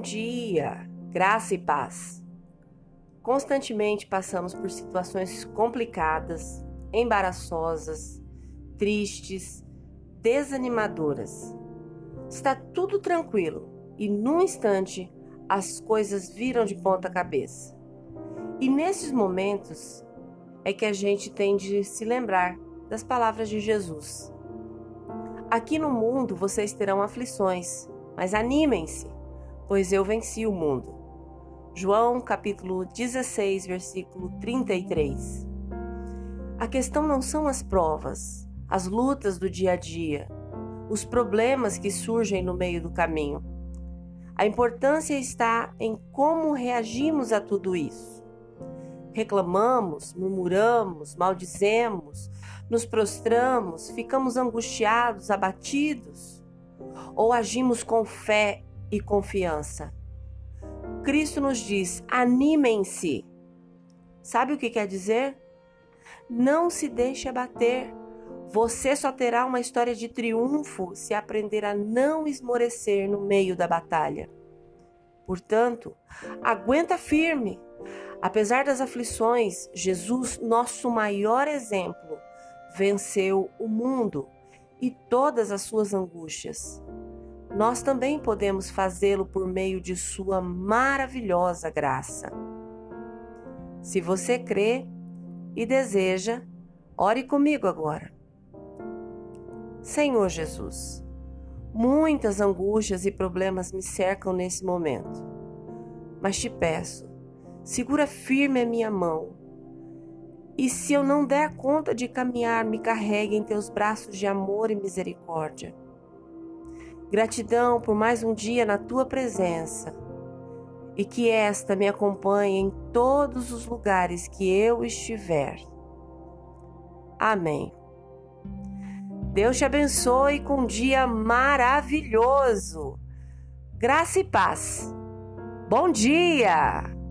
dia, graça e paz. Constantemente passamos por situações complicadas, embaraçosas, tristes, desanimadoras. Está tudo tranquilo e num instante as coisas viram de ponta cabeça. E nesses momentos é que a gente tem de se lembrar das palavras de Jesus. Aqui no mundo vocês terão aflições, mas animem-se, pois eu venci o mundo. João capítulo 16, versículo 33. A questão não são as provas, as lutas do dia a dia, os problemas que surgem no meio do caminho. A importância está em como reagimos a tudo isso. Reclamamos, murmuramos, maldizemos, nos prostramos, ficamos angustiados, abatidos? Ou agimos com fé e confiança? Cristo nos diz: animem-se. Sabe o que quer dizer? Não se deixe abater. Você só terá uma história de triunfo se aprender a não esmorecer no meio da batalha. Portanto, aguenta firme. Apesar das aflições, Jesus, nosso maior exemplo, venceu o mundo e todas as suas angústias. Nós também podemos fazê-lo por meio de Sua maravilhosa graça. Se você crê e deseja, ore comigo agora. Senhor Jesus, muitas angústias e problemas me cercam nesse momento, mas te peço, segura firme a minha mão e se eu não der conta de caminhar, me carregue em teus braços de amor e misericórdia. Gratidão por mais um dia na tua presença e que esta me acompanhe em todos os lugares que eu estiver. Amém. Deus te abençoe com um dia maravilhoso. Graça e paz. Bom dia!